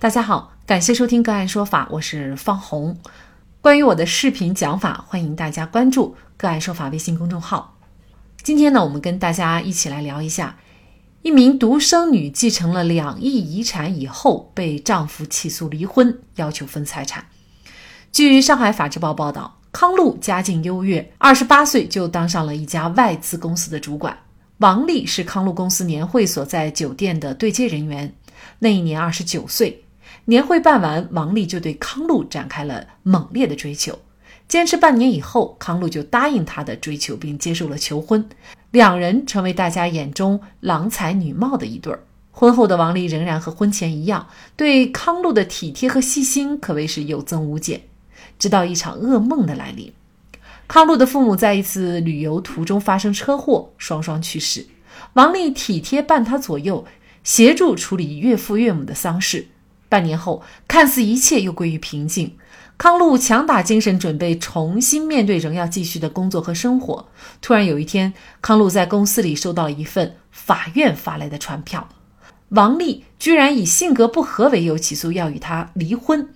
大家好，感谢收听个案说法，我是方红。关于我的视频讲法，欢迎大家关注个案说法微信公众号。今天呢，我们跟大家一起来聊一下，一名独生女继承了两亿遗产以后，被丈夫起诉离婚，要求分财产。据上海法制报报道，康璐家境优越，二十八岁就当上了一家外资公司的主管。王丽是康璐公司年会所在酒店的对接人员，那一年二十九岁。年会办完，王丽就对康璐展开了猛烈的追求。坚持半年以后，康璐就答应他的追求，并接受了求婚。两人成为大家眼中郎才女貌的一对儿。婚后的王丽仍然和婚前一样，对康璐的体贴和细心可谓是有增无减。直到一场噩梦的来临，康璐的父母在一次旅游途中发生车祸，双双去世。王丽体贴伴他左右，协助处理岳父岳母的丧事。半年后，看似一切又归于平静。康璐强打精神，准备重新面对仍要继续的工作和生活。突然有一天，康璐在公司里收到了一份法院发来的传票，王丽居然以性格不合为由起诉要与他离婚。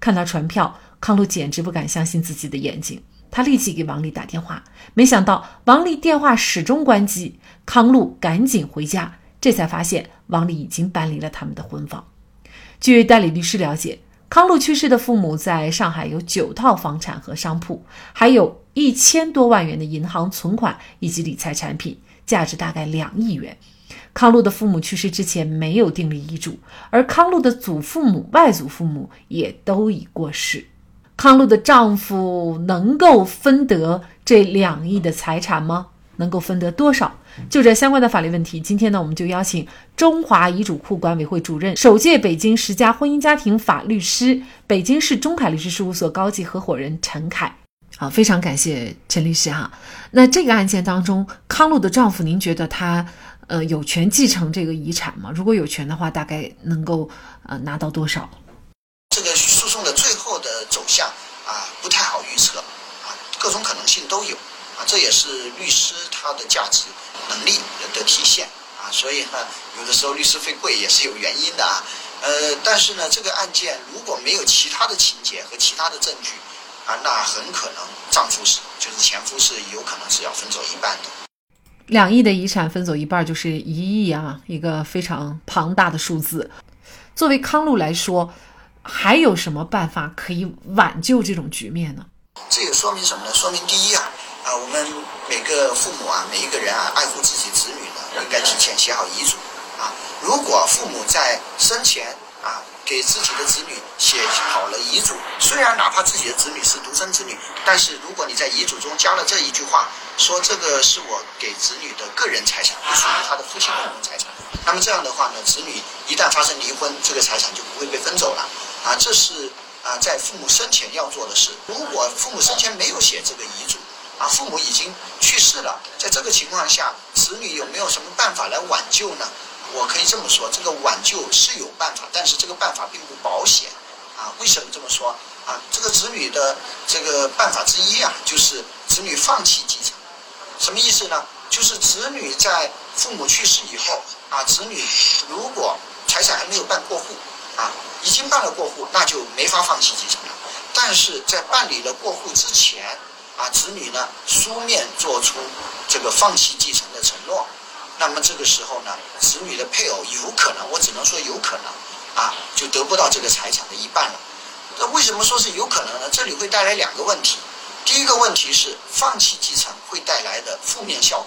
看到传票，康璐简直不敢相信自己的眼睛。他立即给王丽打电话，没想到王丽电话始终关机。康璐赶紧回家，这才发现王丽已经搬离了他们的婚房。据代理律师了解，康璐去世的父母在上海有九套房产和商铺，还有一千多万元的银行存款以及理财产品，价值大概两亿元。康璐的父母去世之前没有订立遗嘱，而康璐的祖父母、外祖父母也都已过世。康璐的丈夫能够分得这两亿的财产吗？能够分得多少？就这相关的法律问题，今天呢，我们就邀请中华遗嘱库管委会主任、首届北京十佳婚姻家庭法律师、北京市中凯律师事务所高级合伙人陈凯。好，非常感谢陈律师哈。那这个案件当中，康路的丈夫，您觉得他呃有权继承这个遗产吗？如果有权的话，大概能够呃拿到多少？这个诉讼的最后的走向啊，不太好预测啊，各种可能性都有。啊，这也是律师他的价值能力的体现啊，所以呢，有的时候律师费贵也是有原因的啊。呃，但是呢，这个案件如果没有其他的情节和其他的证据啊，那很可能丈夫是就是前夫是有可能是要分走一半的。两亿的遗产分走一半就是一亿啊，一个非常庞大的数字。作为康路来说，还有什么办法可以挽救这种局面呢？这也说明什么呢？说明第一啊。啊，我们每个父母啊，每一个人啊，爱护自己子女呢，应该提前写好遗嘱啊。如果父母在生前啊，给自己的子女写好了遗嘱，虽然哪怕自己的子女是独生子女，但是如果你在遗嘱中加了这一句话，说这个是我给子女的个人财产，不属于他的父亲共同财产，那么这样的话呢，子女一旦发生离婚，这个财产就不会被分走了啊。这是啊，在父母生前要做的事。如果父母生前没有写这个遗嘱，啊，父母已经去世了，在这个情况下，子女有没有什么办法来挽救呢？我可以这么说，这个挽救是有办法，但是这个办法并不保险。啊，为什么这么说？啊，这个子女的这个办法之一啊，就是子女放弃继承。什么意思呢？就是子女在父母去世以后，啊，子女如果财产还没有办过户，啊，已经办了过户，那就没法放弃继承了。但是在办理了过户之前，啊，子女呢书面做出这个放弃继承的承诺，那么这个时候呢，子女的配偶有可能，我只能说有可能，啊，就得不到这个财产的一半了。那为什么说是有可能呢？这里会带来两个问题。第一个问题是放弃继承会带来的负面效果，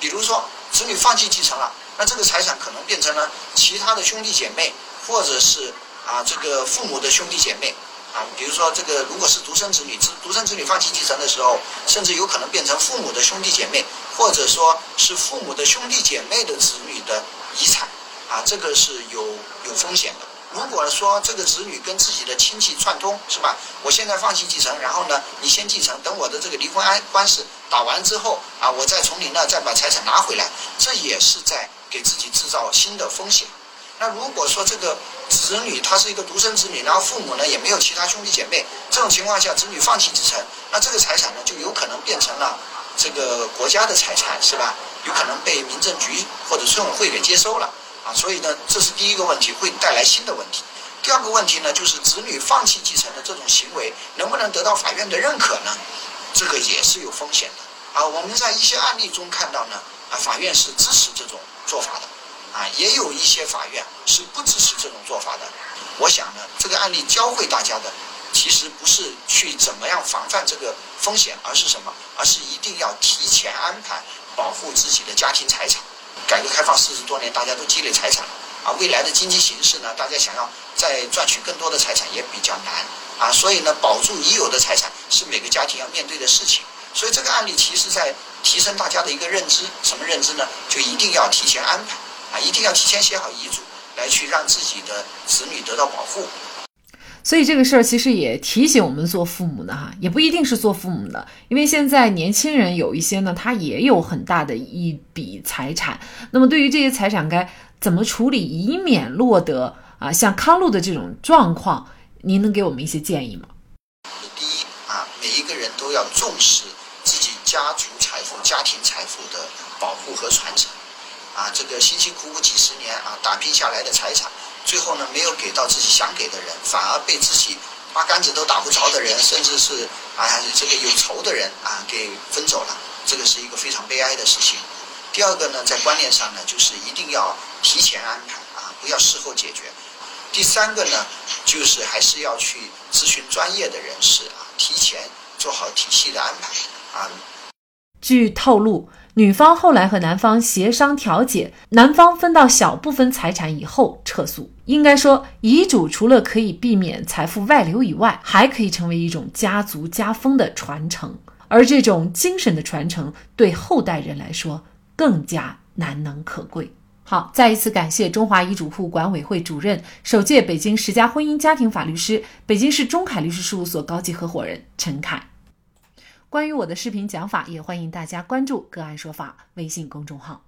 比如说子女放弃继承了，那这个财产可能变成了其他的兄弟姐妹，或者是啊这个父母的兄弟姐妹。啊，比如说这个，如果是独生子女，独独生子女放弃继承的时候，甚至有可能变成父母的兄弟姐妹，或者说是父母的兄弟姐妹的子女的遗产，啊，这个是有有风险的。如果说这个子女跟自己的亲戚串通，是吧？我现在放弃继承，然后呢，你先继承，等我的这个离婚安官司打完之后，啊，我再从你那再把财产拿回来，这也是在给自己制造新的风险。那如果说这个子女他是一个独生子女，然后父母呢也没有其他兄弟姐妹，这种情况下，子女放弃继承，那这个财产呢就有可能变成了这个国家的财产，是吧？有可能被民政局或者村委会给接收了啊。所以呢，这是第一个问题，会带来新的问题。第二个问题呢，就是子女放弃继承的这种行为能不能得到法院的认可呢？这个也是有风险的啊。我们在一些案例中看到呢，啊，法院是支持这种做法的，啊，也有一些法院是不支持这种做法的。我想呢，这个案例教会大家的，其实不是去怎么样防范这个风险，而是什么？而是一定要提前安排保护自己的家庭财产。改革开放四十多年，大家都积累财产了啊，未来的经济形势呢，大家想要再赚取更多的财产也比较难啊，所以呢，保住已有的财产是每个家庭要面对的事情。所以这个案例其实在提升大家的一个认知，什么认知呢？就一定要提前安排啊，一定要提前写好遗嘱。来去让自己的子女得到保护，所以这个事儿其实也提醒我们做父母的哈，也不一定是做父母的，因为现在年轻人有一些呢，他也有很大的一笔财产，那么对于这些财产该怎么处理，以免落得啊像康路的这种状况，您能给我们一些建议吗？第一啊，每一个人都要重视自己家族财富、家庭财富的保护和传承。啊，这个辛辛苦苦几十年啊，打拼下来的财产，最后呢没有给到自己想给的人，反而被自己八竿子都打不着的人，甚至是啊这个有仇的人啊给分走了，这个是一个非常悲哀的事情。第二个呢，在观念上呢，就是一定要提前安排啊，不要事后解决。第三个呢，就是还是要去咨询专业的人士啊，提前做好体系的安排啊。据透露。女方后来和男方协商调解，男方分到小部分财产以后撤诉。应该说，遗嘱除了可以避免财富外流以外，还可以成为一种家族家风的传承，而这种精神的传承对后代人来说更加难能可贵。好，再一次感谢中华遗嘱库管委会主任、首届北京十佳婚姻家庭法律师、北京市中凯律师事务所高级合伙人陈凯。关于我的视频讲法，也欢迎大家关注“个案说法”微信公众号。